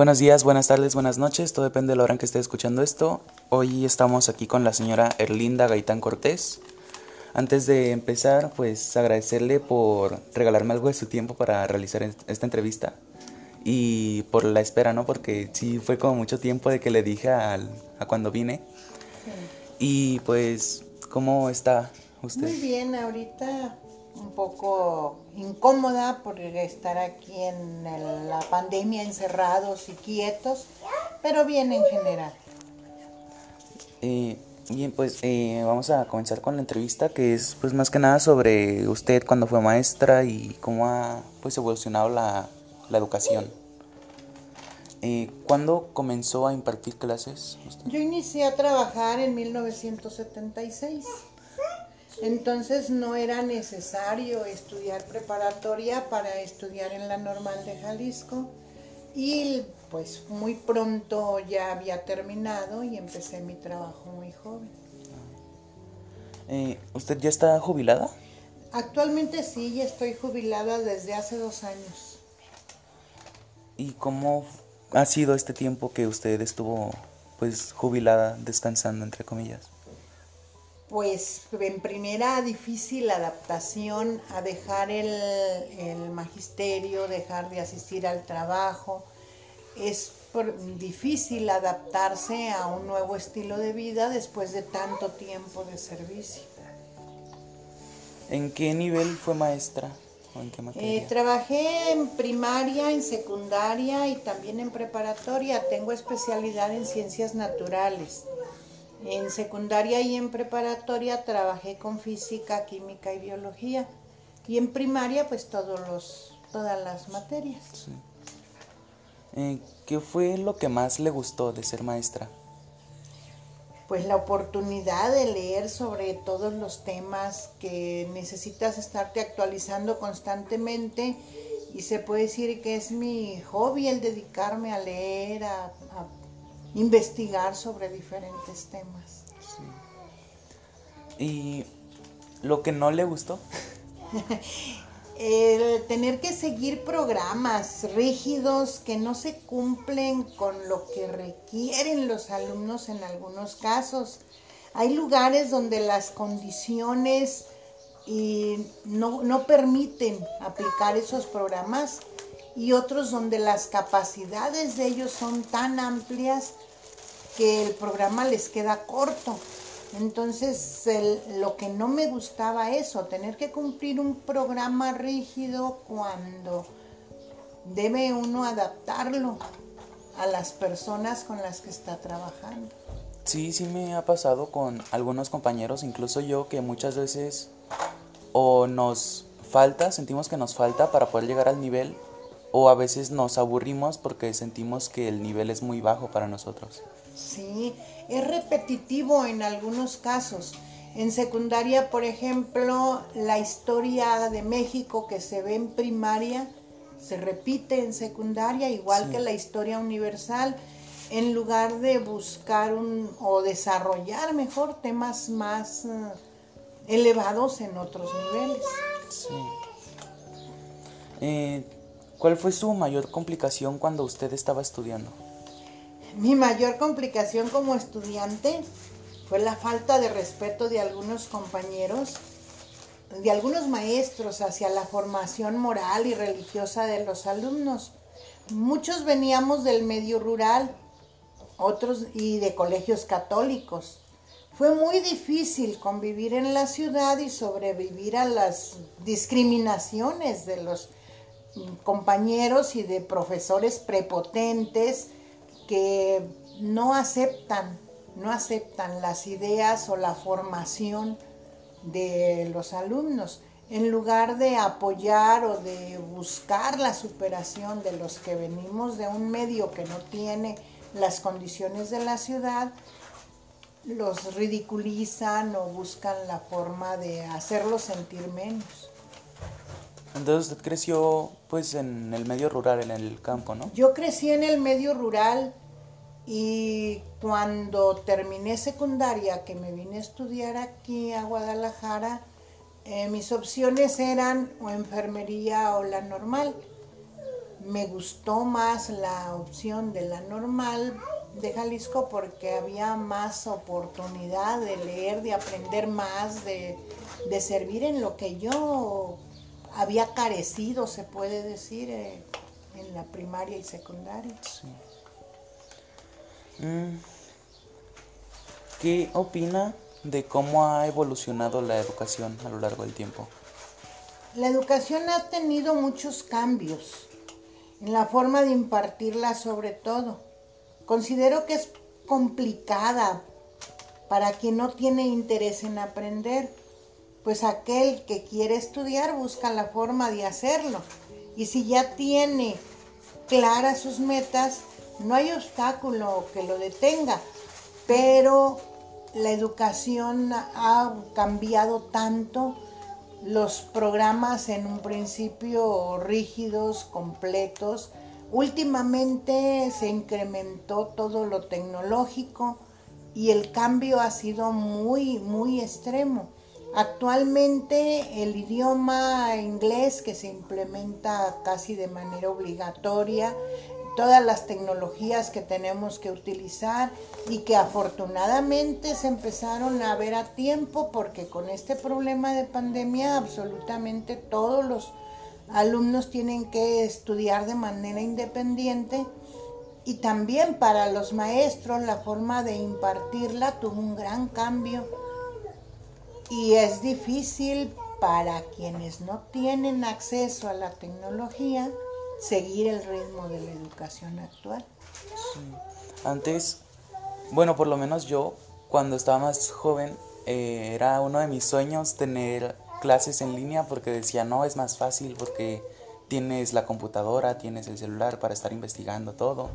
Buenos días, buenas tardes, buenas noches, todo depende de la hora en que esté escuchando esto. Hoy estamos aquí con la señora Erlinda Gaitán Cortés. Antes de empezar, pues agradecerle por regalarme algo de su tiempo para realizar esta entrevista y por la espera, ¿no? Porque sí fue como mucho tiempo de que le dije al, a cuando vine. Y pues, ¿cómo está usted? Muy bien, ahorita un poco incómoda por estar aquí en la pandemia encerrados y quietos, pero bien en general. Eh, bien, pues eh, vamos a comenzar con la entrevista que es pues más que nada sobre usted cuando fue maestra y cómo ha pues evolucionado la, la educación. Eh, ¿Cuándo comenzó a impartir clases? Yo inicié a trabajar en 1976. Entonces no era necesario estudiar preparatoria para estudiar en la normal de Jalisco y pues muy pronto ya había terminado y empecé mi trabajo muy joven. Eh, ¿Usted ya está jubilada? Actualmente sí, ya estoy jubilada desde hace dos años. ¿Y cómo ha sido este tiempo que usted estuvo pues jubilada, descansando entre comillas? Pues en primera difícil adaptación a dejar el, el magisterio, dejar de asistir al trabajo. Es difícil adaptarse a un nuevo estilo de vida después de tanto tiempo de servicio. ¿En qué nivel fue maestra? Eh, trabajé en primaria, en secundaria y también en preparatoria. Tengo especialidad en ciencias naturales. En secundaria y en preparatoria trabajé con física, química y biología. Y en primaria, pues todos los, todas las materias. Eh, ¿Qué fue lo que más le gustó de ser maestra? pues la oportunidad de leer sobre todos los temas que necesitas estarte actualizando constantemente y se puede decir que es mi hobby el dedicarme a leer, a, investigar sobre diferentes temas. ¿Y lo que no le gustó? el tener que seguir programas rígidos que no se cumplen con lo que requieren los alumnos en algunos casos. Hay lugares donde las condiciones y no, no permiten aplicar esos programas y otros donde las capacidades de ellos son tan amplias que el programa les queda corto. Entonces, lo que no me gustaba eso, tener que cumplir un programa rígido cuando debe uno adaptarlo a las personas con las que está trabajando. Sí, sí me ha pasado con algunos compañeros, incluso yo, que muchas veces o nos falta, sentimos que nos falta para poder llegar al nivel, o a veces nos aburrimos porque sentimos que el nivel es muy bajo para nosotros. Sí, es repetitivo en algunos casos. En secundaria, por ejemplo, la historia de México que se ve en primaria se repite en secundaria, igual que la historia universal, en lugar de buscar un, o desarrollar mejor temas más eh, elevados en otros niveles. Sí. Eh, ¿Cuál fue su mayor complicación cuando usted estaba estudiando? Mi mayor complicación como estudiante fue la falta de respeto de algunos compañeros, de algunos maestros hacia la formación moral y religiosa de los alumnos. Muchos veníamos del medio rural, otros y de colegios católicos. Fue muy difícil convivir en la ciudad y sobrevivir a las discriminaciones de los compañeros y de profesores prepotentes que no aceptan, no aceptan las ideas o la formación de los alumnos. En lugar de apoyar o de buscar la superación de los que venimos de un medio que no tiene las condiciones de la ciudad, los ridiculizan o buscan la forma de hacerlos sentir menos. Entonces usted creció pues en el medio rural, en el campo, ¿no? Yo crecí en el medio rural y cuando terminé secundaria, que me vine a estudiar aquí a Guadalajara, eh, mis opciones eran o enfermería o la normal. me gustó más la opción de la normal de Jalisco porque había más oportunidad de leer, de aprender más, de, servir en lo que yo había carecido, se puede decir, eh, en la primaria y secundaria. Mm. ¿Qué opina de cómo ha evolucionado la educación a lo largo del tiempo? La educación ha tenido muchos cambios en la forma de impartirla sobre todo. Considero que es complicada para quien no tiene interés en aprender, pues aquel que quiere estudiar busca la forma de hacerlo. Y si ya tiene claras sus metas, no hay obstáculo que lo detenga, pero la educación ha cambiado tanto los programas en un principio rígidos, completos. Últimamente se incrementó todo lo tecnológico y el cambio ha sido muy, muy extremo. Actualmente el idioma inglés que se implementa casi de manera obligatoria todas las tecnologías que tenemos que utilizar y que afortunadamente se empezaron a ver a tiempo porque con este problema de pandemia absolutamente todos los alumnos tienen que estudiar de manera independiente y también para los maestros la forma de impartirla tuvo un gran cambio y es difícil para quienes no tienen acceso a la tecnología seguir el ritmo de la educación actual. Antes, bueno, por lo menos yo, cuando estaba más joven, eh, era uno de mis sueños tener clases en línea porque decía, no, es más fácil porque tienes la computadora, tienes el celular para estar investigando todo.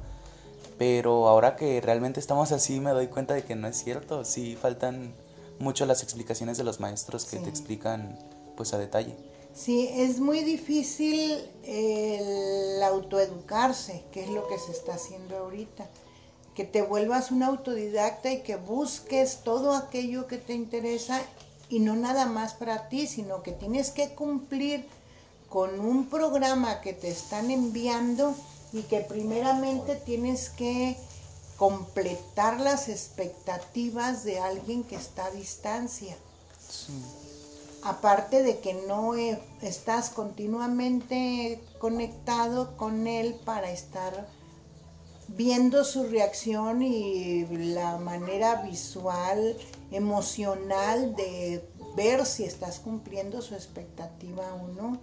Pero ahora que realmente estamos así, me doy cuenta de que no es cierto. Sí, faltan mucho las explicaciones de los maestros que te explican pues a detalle. Sí, es muy difícil el autoeducarse, que es lo que se está haciendo ahorita. Que te vuelvas un autodidacta y que busques todo aquello que te interesa y no nada más para ti, sino que tienes que cumplir con un programa que te están enviando y que primeramente tienes que completar las expectativas de alguien que está a distancia. Sí aparte de que no estás continuamente conectado con él para estar viendo su reacción y la manera visual, emocional de ver si estás cumpliendo su expectativa o no.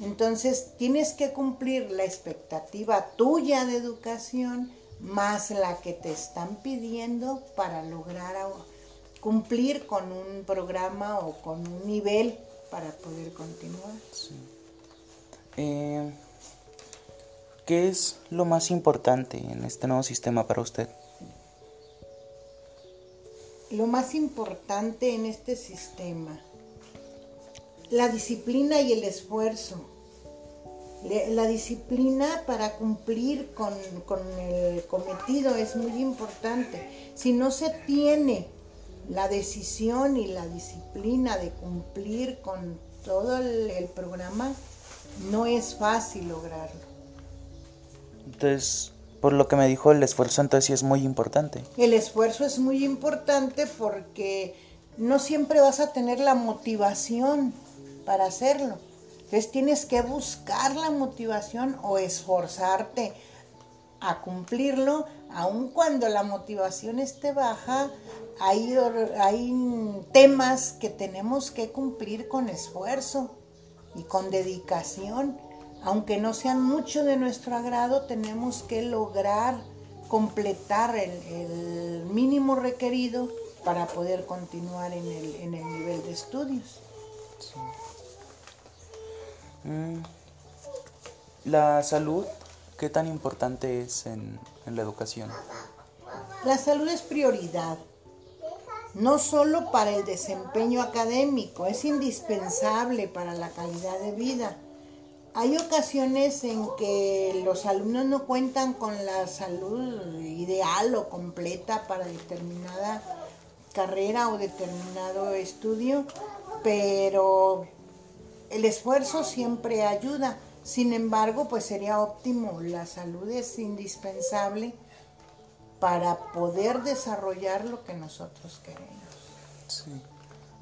Entonces tienes que cumplir la expectativa tuya de educación más la que te están pidiendo para lograr cumplir con un programa o con un nivel para poder continuar. Eh, ¿Qué es lo más importante en este nuevo sistema para usted? Lo más importante en este sistema, la disciplina y el esfuerzo. La disciplina para cumplir con, con el cometido es muy importante. Si no se tiene la decisión y la disciplina de cumplir con todo el, programa, no es fácil lograrlo. Entonces, por lo que me dijo, el esfuerzo entonces sí es muy importante. El esfuerzo es muy importante porque no siempre vas a tener la motivación para hacerlo. Entonces tienes que buscar la motivación o esforzarte a cumplirlo, aun cuando la motivación esté baja, hay, hay temas que tenemos que cumplir con esfuerzo y con dedicación. Aunque no sean mucho de nuestro agrado, tenemos que lograr completar el, mínimo requerido para poder continuar en el, nivel de estudios. Mm. La salud, ¿qué tan importante es en la educación? La salud es prioridad no solo para el desempeño académico, es indispensable para la calidad de vida. Hay ocasiones en que los alumnos no cuentan con la salud ideal o completa para determinada carrera o determinado estudio, pero el esfuerzo siempre ayuda. Sin embargo, pues sería óptimo, la salud es indispensable para poder desarrollar lo que nosotros queremos. Sí.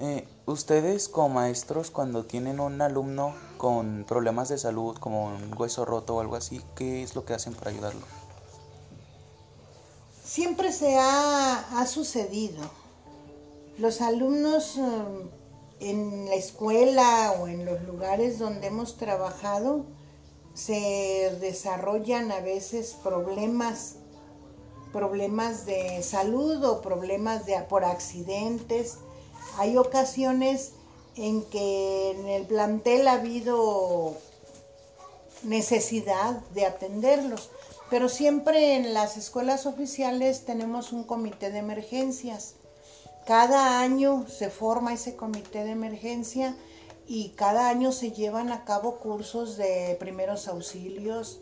Eh, ustedes como maestros cuando tienen un alumno con problemas de salud como un hueso roto o algo así, ¿qué es lo que hacen para ayudarlo? Siempre se ha, ha sucedido. Los alumnos eh, en la escuela o en los lugares donde hemos trabajado se desarrollan a veces problemas problemas de salud o problemas de por accidentes. Hay ocasiones en que en el plantel ha habido necesidad de atenderlos, pero siempre en las escuelas oficiales tenemos un comité de emergencias cada año se forma ese comité de emergencia y cada año se llevan a cabo cursos de primeros auxilios,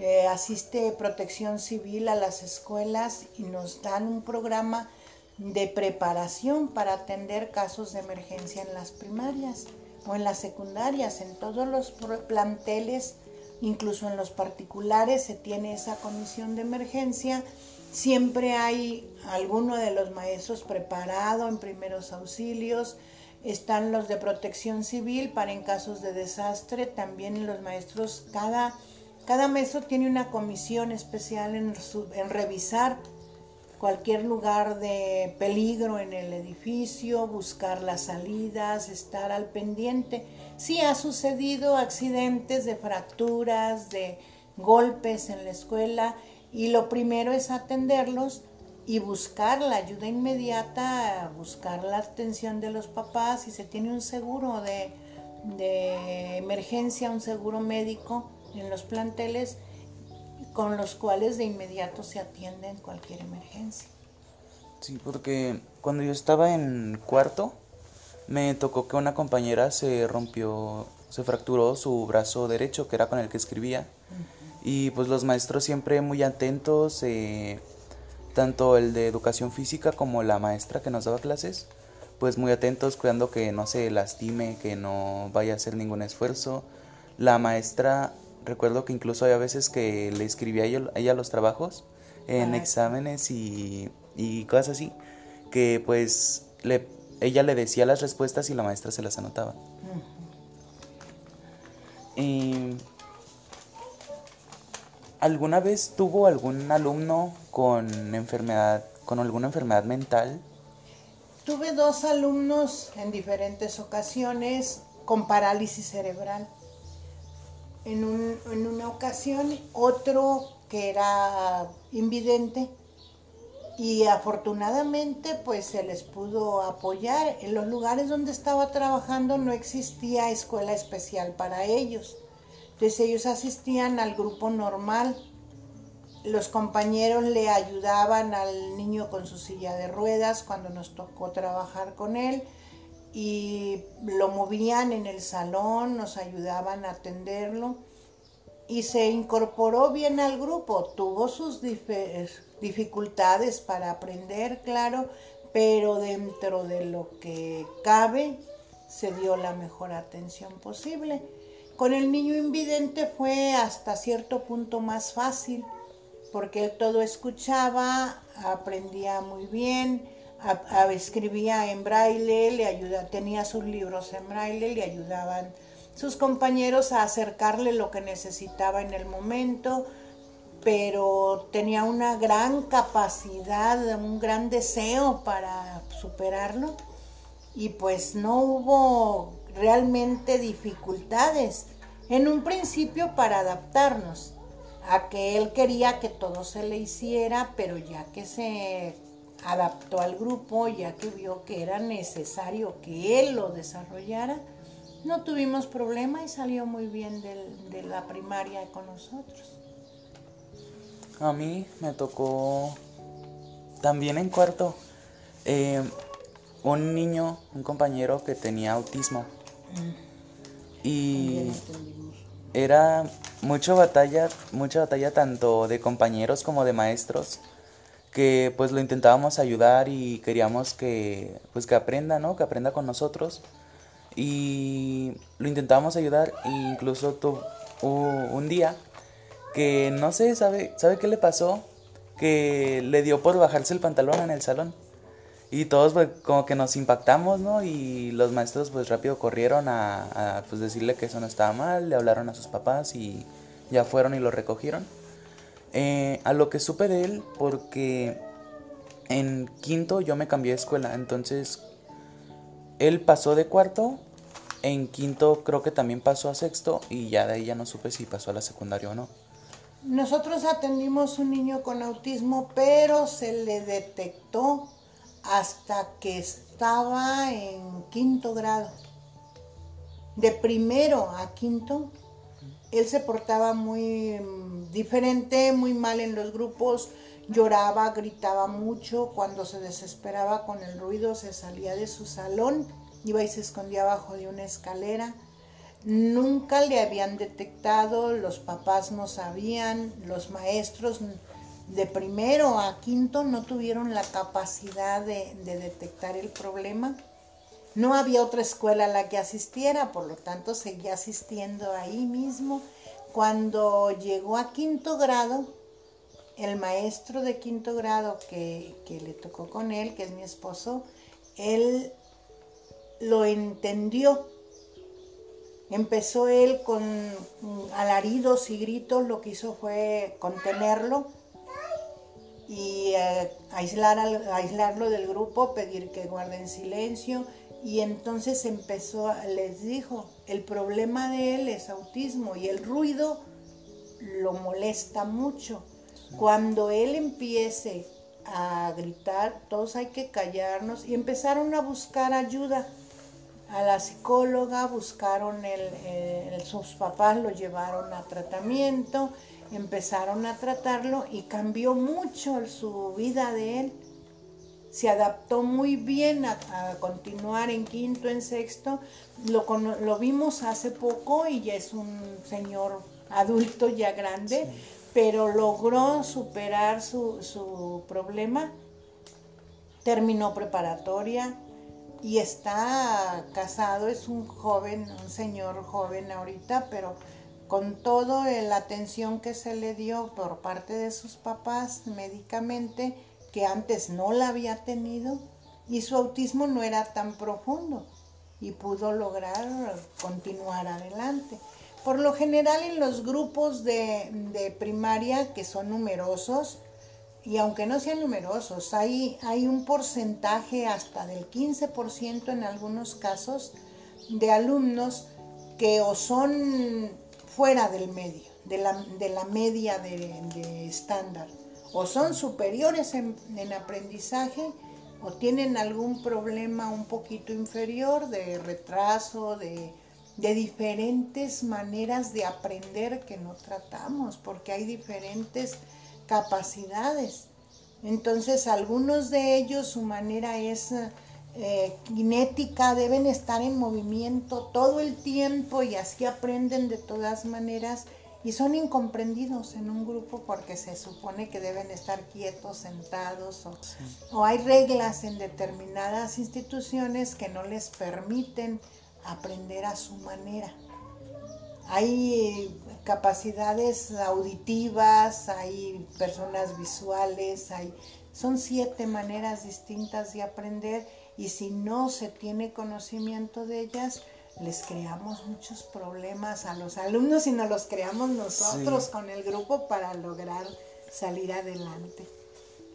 eh, asiste protección civil a las escuelas y nos dan un programa de preparación para atender casos de emergencia en las primarias o en las secundarias, en todos los planteles, incluso en los particulares se tiene esa comisión de emergencia Siempre hay alguno de los maestros preparado en primeros auxilios. Están los de protección civil para en casos de desastre. También los maestros, cada, cada maestro tiene una comisión especial en, en revisar cualquier lugar de peligro en el edificio, buscar las salidas, estar al pendiente. Sí ha sucedido accidentes de fracturas, de golpes en la escuela y lo primero es atenderlos y buscar la ayuda inmediata, buscar la atención de los papás, si se tiene un seguro de, emergencia, un seguro médico en los planteles con los cuales de inmediato se atiende en cualquier emergencia. Sí, porque cuando yo estaba en cuarto, me tocó que una compañera se rompió, se fracturó su brazo derecho, que era con el que escribía. Y pues los maestros siempre muy atentos, eh, tanto el de educación física como la maestra que nos daba clases, pues muy atentos, cuidando que no se lastime, que no vaya a hacer ningún esfuerzo. La maestra, recuerdo que incluso hay veces que le escribía a ella, los trabajos en exámenes y, y, cosas así, que pues le, ella le decía las respuestas y la maestra se las anotaba. Y ¿Alguna vez tuvo algún alumno con enfermedad, con alguna enfermedad mental? Tuve dos alumnos en diferentes ocasiones con parálisis cerebral. En, en una ocasión, otro que era invidente y afortunadamente pues se les pudo apoyar. En los lugares donde estaba trabajando no existía escuela especial para ellos. Entonces ellos asistían al grupo normal. Los compañeros le ayudaban al niño con su silla de ruedas cuando nos tocó trabajar con él y lo movían en el salón, nos ayudaban a atenderlo y se incorporó bien al grupo. Tuvo sus dificultades para aprender, claro, pero dentro de lo que cabe se dio la mejor atención posible. Con el niño invidente fue hasta cierto punto más fácil, porque él todo escuchaba, aprendía muy bien, escribía en braille, le ayuda, tenía sus libros en braille, le ayudaban sus compañeros a acercarle lo que necesitaba en el momento, pero tenía una gran capacidad, un gran deseo para superarlo. Y pues no hubo realmente dificultades en un principio para adaptarnos a que él quería que todo se le hiciera, pero ya que se adaptó al grupo, ya que vio que era necesario que él lo desarrollara, no tuvimos problema y salió muy bien de la primaria con nosotros. A mí me tocó también en cuarto eh, un niño, un compañero que tenía autismo. Y era mucha batalla, mucha batalla tanto de compañeros como de maestros que pues lo intentábamos ayudar y queríamos que pues que aprenda, ¿no? Que aprenda con nosotros y lo intentábamos ayudar e incluso un día que no sé, ¿sabe, ¿sabe qué le pasó? Que le dio por bajarse el pantalón en el salón. Y todos pues, como que nos impactamos, ¿no? Y los maestros pues rápido corrieron a, pues, decirle que eso no estaba mal, le hablaron a sus papás y ya fueron y lo recogieron. Eh, a lo que supe de él, porque en quinto yo me cambié de escuela, entonces él pasó de cuarto, en quinto creo que también pasó a sexto y ya de ahí ya no supe si pasó a la secundaria o no. Nosotros atendimos un niño con autismo, pero se le detectó hasta que estaba en quinto grado. De primero a quinto, él se portaba muy mm, diferente, muy mal en los grupos, lloraba, gritaba mucho, cuando se desesperaba con el ruido se salía de su salón, iba y se escondía abajo de una escalera. Nunca le habían detectado, los papás no sabían, los maestros de primero a quinto no tuvieron la capacidad de, detectar el problema. No había otra escuela a la que asistiera, por lo tanto seguía asistiendo ahí mismo. Cuando llegó a quinto grado, el maestro de quinto grado que, que, le tocó con él, que es mi esposo, él lo entendió. Empezó él con alaridos y gritos, lo que hizo fue contenerlo y eh, aislar aislarlo del grupo, pedir que guarden silencio. Y entonces empezó, les dijo, el problema de él es autismo y el ruido lo molesta mucho. Cuando él empiece a gritar, todos hay que callarnos y empezaron a buscar ayuda. A la psicóloga buscaron, sus papás lo llevaron a tratamiento empezaron a tratarlo y cambió mucho su vida de él. Se adaptó muy bien a, continuar en quinto, en sexto. Lo, lo, vimos hace poco y ya es un señor adulto ya grande, pero logró superar su, su problema. Terminó preparatoria, y está casado, es un joven, un señor joven ahorita, pero con toda la atención que se le dio por parte de sus papás médicamente, que antes no la había tenido, y su autismo no era tan profundo y pudo lograr continuar adelante. Por lo general en los grupos de, de primaria, que son numerosos, y aunque no sean numerosos, hay, hay un porcentaje hasta del 15% en algunos casos de alumnos que o son fuera del medio, de la, de la media de, estándar, o son superiores en, aprendizaje o tienen algún problema un poquito inferior de retraso, de, de diferentes maneras de aprender que no tratamos, porque hay diferentes capacidades. Entonces, algunos de ellos su manera es eh, kinética, deben estar en movimiento todo el tiempo y así aprenden de todas maneras y son incomprendidos en un grupo porque se supone que deben estar quietos, sentados o, o hay reglas en determinadas instituciones que no les permiten aprender a su manera. Hay capacidades auditivas, hay personas visuales, hay, son siete maneras distintas de aprender y si no se tiene conocimiento de ellas, les creamos muchos problemas a los alumnos y nos los creamos nosotros con el grupo para lograr salir adelante.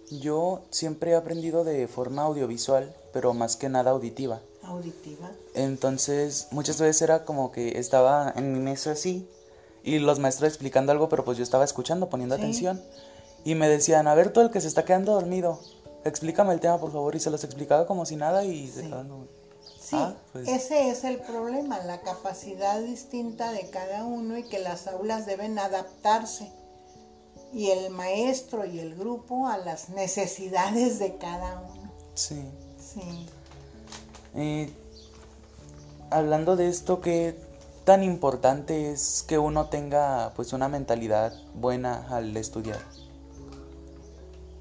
Yo siempre he aprendido de forma audiovisual, pero más que nada auditiva. Auditiva. Entonces, muchas veces era como que estaba en mi mesa así y los maestros explicando algo, pero pues yo estaba escuchando, poniendo atención. Y me decían, a ver, todo el que se está quedando dormido explícame el tema, por favor, y se los explicaba como si nada y sí. Sí, ah, pues. ese es el problema, la capacidad distinta de cada uno y que las aulas deben adaptarse y el maestro y el grupo a las necesidades de cada uno. Sí. Sí. Eh, hablando de esto, ¿qué tan importante es que uno tenga pues una mentalidad buena al estudiar?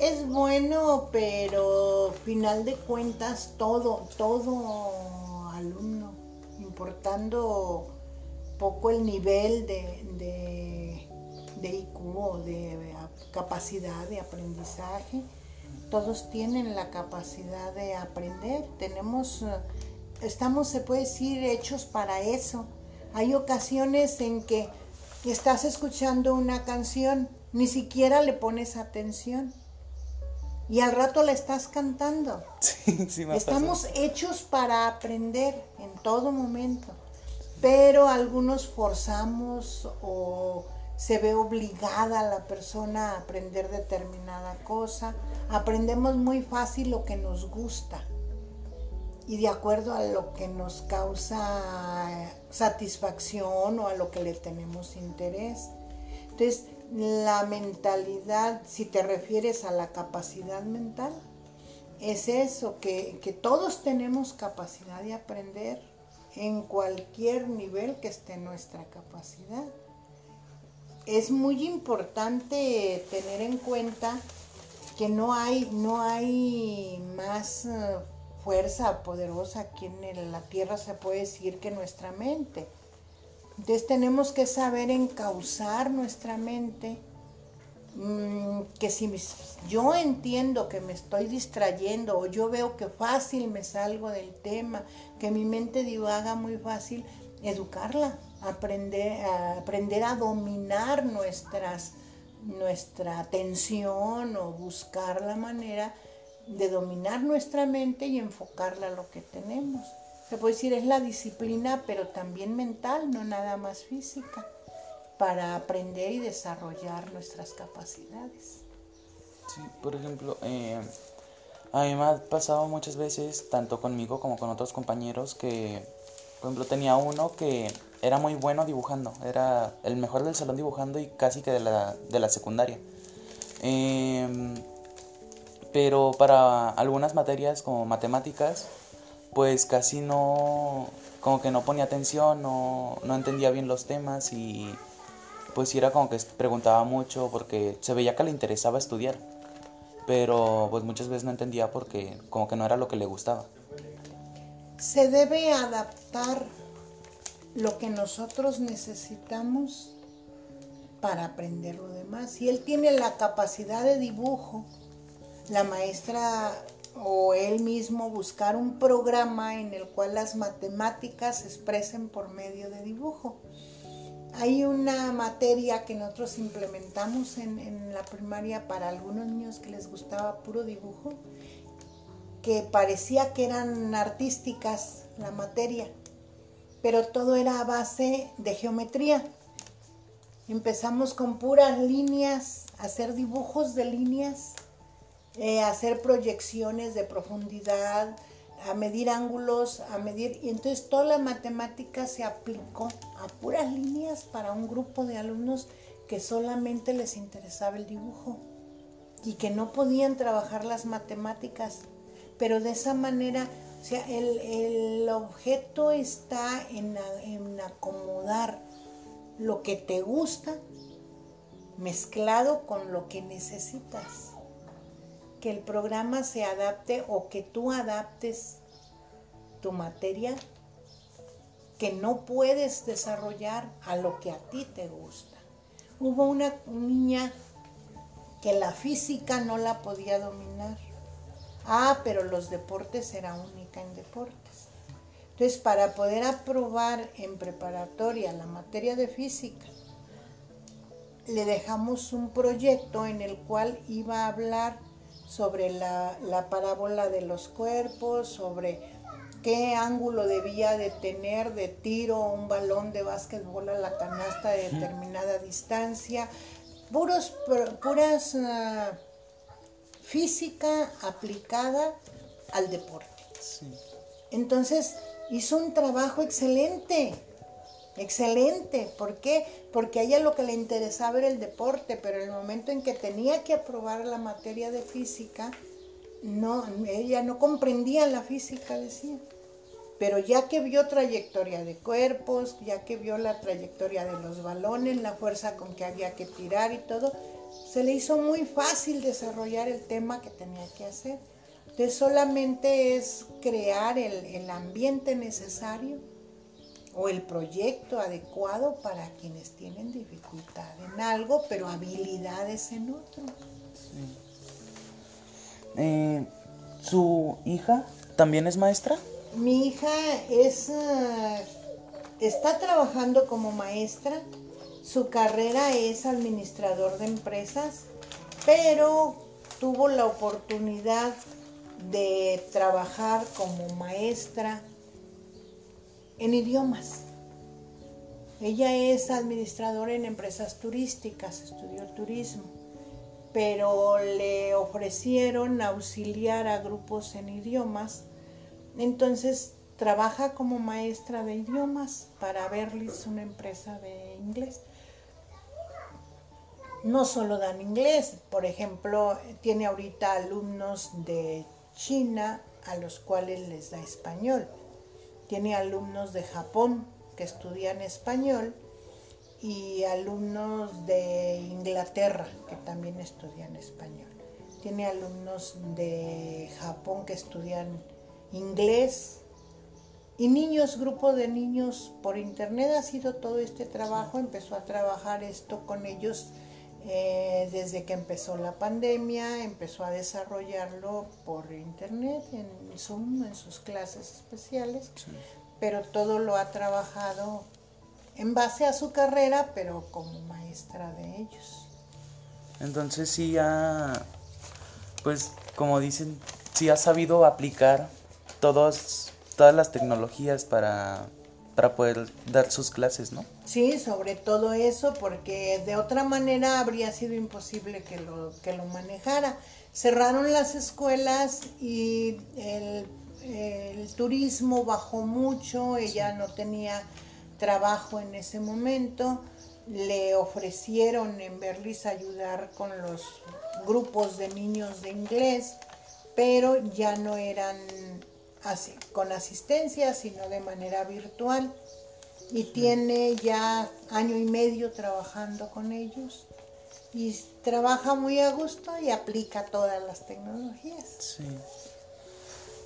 Es bueno, pero final de cuentas todo, todo alumno, importando poco el nivel de, de, IQ o de capacidad de aprendizaje. Todos tienen la capacidad de aprender. Tenemos, estamos, se puede decir, hechos para eso. Hay ocasiones en que estás escuchando una canción, ni siquiera le pones atención y al rato la estás cantando. Estamos hechos para aprender en todo momento, pero algunos forzamos o se ve obligada la persona a aprender determinada cosa. Aprendemos muy fácil lo que nos gusta y de acuerdo a lo que nos causa satisfacción o a lo que le tenemos interés. Entonces, la mentalidad, si te refieres a la capacidad mental, es eso, que, todos tenemos capacidad de aprender en cualquier nivel que esté nuestra capacidad. Es muy importante tener en cuenta que no hay, no hay más eh, fuerza poderosa aquí en la tierra, se puede decir, que nuestra mente entonces tenemos que saber encauzar nuestra mente, mm, que si yo entiendo que me estoy distrayendo o yo veo que fácil me salgo del tema, que mi mente divaga muy fácil, educarla, aprender, a, aprender a dominar nuestras, nuestra atención o buscar la manera de dominar nuestra mente y enfocarla a lo que tenemos se puede decir, es la disciplina, pero también mental, no nada más física, para aprender y desarrollar nuestras capacidades. Sí, por ejemplo, eh, a mí me ha pasado muchas veces, tanto conmigo como con otros compañeros, que, por ejemplo, tenía uno que era muy bueno dibujando, era el mejor del salón dibujando y casi que de la, de la secundaria. Em, pero para algunas materias como matemáticas, pues casi no, como que no ponía atención, no, no entendía bien los temas y pues era como que preguntaba mucho porque se veía que le interesaba estudiar, pero pues muchas veces no entendía porque como que no era lo que le gustaba. Se debe adaptar lo que nosotros necesitamos para aprender lo demás. Si él tiene la capacidad de dibujo, la maestra o él mismo buscar un programa en el cual las matemáticas se expresen por medio de dibujo. Hay una materia que nosotros implementamos en, la primaria para algunos niños que les gustaba puro dibujo, que parecía que eran artísticas la materia, pero todo era a base de geometría. Empezamos con puras líneas, hacer dibujos de líneas eh, hacer proyecciones de profundidad, a medir ángulos, a medir... Y entonces toda la matemática se aplicó a puras líneas para un grupo de alumnos que solamente les interesaba el dibujo y que no podían trabajar las matemáticas. Pero de esa manera, o sea, el, objeto está en, en acomodar lo que te gusta mezclado con lo que necesitas que el programa se adapte o que tú adaptes tu materia que no puedes desarrollar a lo que a ti te gusta. Hubo una niña que la física no la podía dominar. Ah, pero los deportes era única en deportes. Entonces, para poder aprobar en preparatoria la materia de física, le dejamos un proyecto en el cual iba a hablar sobre la, parábola de los cuerpos, sobre qué ángulo debía de tener de tiro un balón de básquetbol a la canasta de determinada distancia, puros, puras ah, física aplicada al deporte. Entonces hizo un trabajo excelente. Excelente. ¿Por qué? Porque a ella lo que le interesaba era el deporte, pero en el momento en que tenía que aprobar la materia de física, no, ella no comprendía la física, decía. Pero ya que vio trayectoria de cuerpos, ya que vio la trayectoria de los balones, la fuerza con que había que tirar y todo, se le hizo muy fácil desarrollar el tema que tenía que hacer. Entonces solamente es crear el, el ambiente necesario o el proyecto adecuado para quienes tienen dificultad en algo, pero habilidades en otro. Eh, ¿Su hija también es maestra? Mi hija es, eh, está trabajando como maestra. Su carrera es administrador de empresas, pero tuvo la oportunidad de trabajar como maestra en idiomas. Ella es administradora en empresas turísticas, estudió turismo, pero le ofrecieron auxiliar a grupos en idiomas. Entonces trabaja como maestra de idiomas para Berlis, una empresa de inglés. No solo dan inglés, por ejemplo, tiene ahorita alumnos de China a los cuales les da español tiene alumnos de Japón que estudian español y alumnos de Inglaterra que también estudian español. Tiene alumnos de Japón que estudian inglés y niños, grupo de niños por internet ha sido todo este trabajo. Empezó a trabajar esto con ellos eh, desde que empezó la pandemia, empezó a desarrollarlo por internet, en Zoom, en sus clases especiales, pero todo lo ha trabajado en base a su carrera, pero como maestra de ellos. Entonces sí ha, pues como dicen, sí ha sabido aplicar todos, todas las tecnologías para para poder dar sus clases, ¿no? Sí, sobre todo eso, porque de otra manera habría sido imposible que lo, que lo manejara. Cerraron las escuelas y el, turismo bajó mucho, ella no tenía trabajo en ese momento, le ofrecieron en Berlis ayudar con los grupos de niños de inglés, pero ya no eran así, con asistencia, sino de manera virtual. Y tiene ya año y medio trabajando con ellos. Y trabaja muy a gusto y aplica todas las tecnologías. Sí.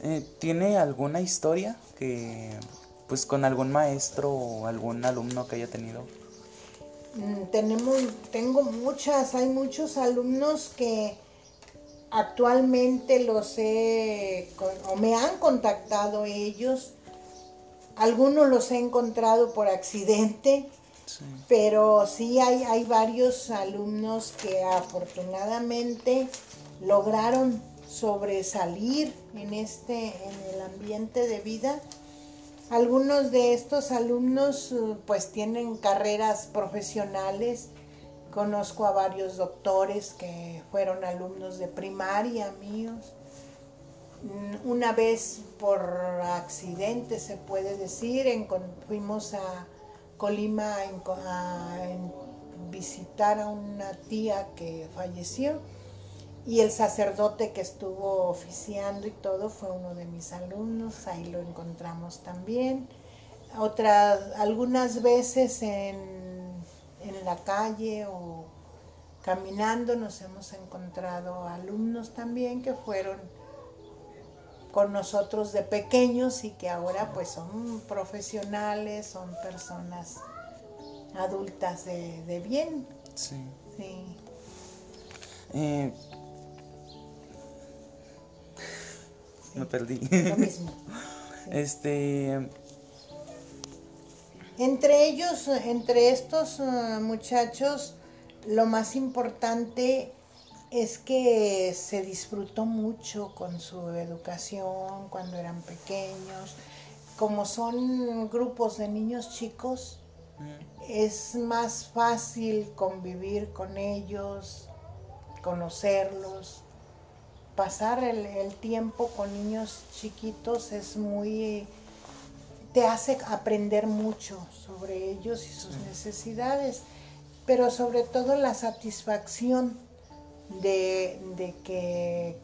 Eh, ¿Tiene alguna historia que, pues, con algún maestro o algún alumno que haya tenido? Mm, tenemos, tengo muchas, hay muchos alumnos que Actualmente los he, o me han contactado ellos, algunos los he encontrado por accidente, pero sí hay, hay varios alumnos que afortunadamente lograron sobresalir en este, en el ambiente de vida. Algunos de estos alumnos pues tienen carreras profesionales, Conozco a varios doctores que fueron alumnos de primaria míos. Mm, una vez por accidente, se puede decir, fuimos a Colima a, visitar a una tía que falleció y el sacerdote que estuvo oficiando y todo fue uno de mis alumnos, ahí lo encontramos también. Otras, algunas veces en en la calle o caminando nos hemos encontrado alumnos también que fueron con nosotros de pequeños y que ahora pues son profesionales, son personas adultas de, bien. Sí. Sí. Eh, me perdí. Lo mismo. Este entre ellos, entre estos eh, muchachos, lo más importante es que se disfrutó mucho con su educación cuando eran pequeños. Como son grupos de niños chicos, es más fácil convivir con ellos, conocerlos. Pasar el tiempo con niños chiquitos es muy te hace aprender mucho sobre ellos y sus necesidades, pero sobre todo la satisfacción de, que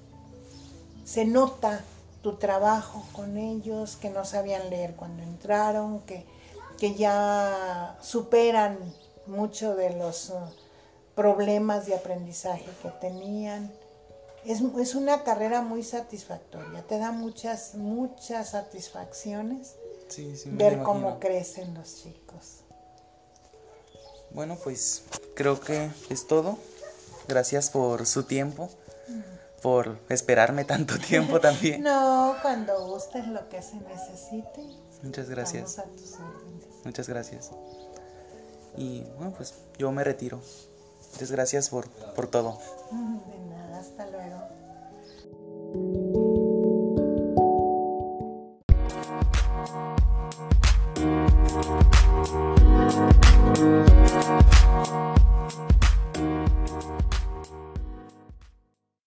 se nota tu trabajo con ellos, que no sabían leer cuando entraron, que, que ya superan mucho de los uh, problemas de aprendizaje que tenían. Es, es, una carrera muy satisfactoria, te da muchas, muchas satisfacciones Sí, sí, me ver cómo crecen los chicos. Bueno, pues creo que es todo. Gracias por su tiempo, por esperarme tanto tiempo también. No, cuando gustes lo que se necesite. Muchas gracias. A tus. Muchas gracias. Y bueno, pues yo me retiro. Muchas gracias por, por todo.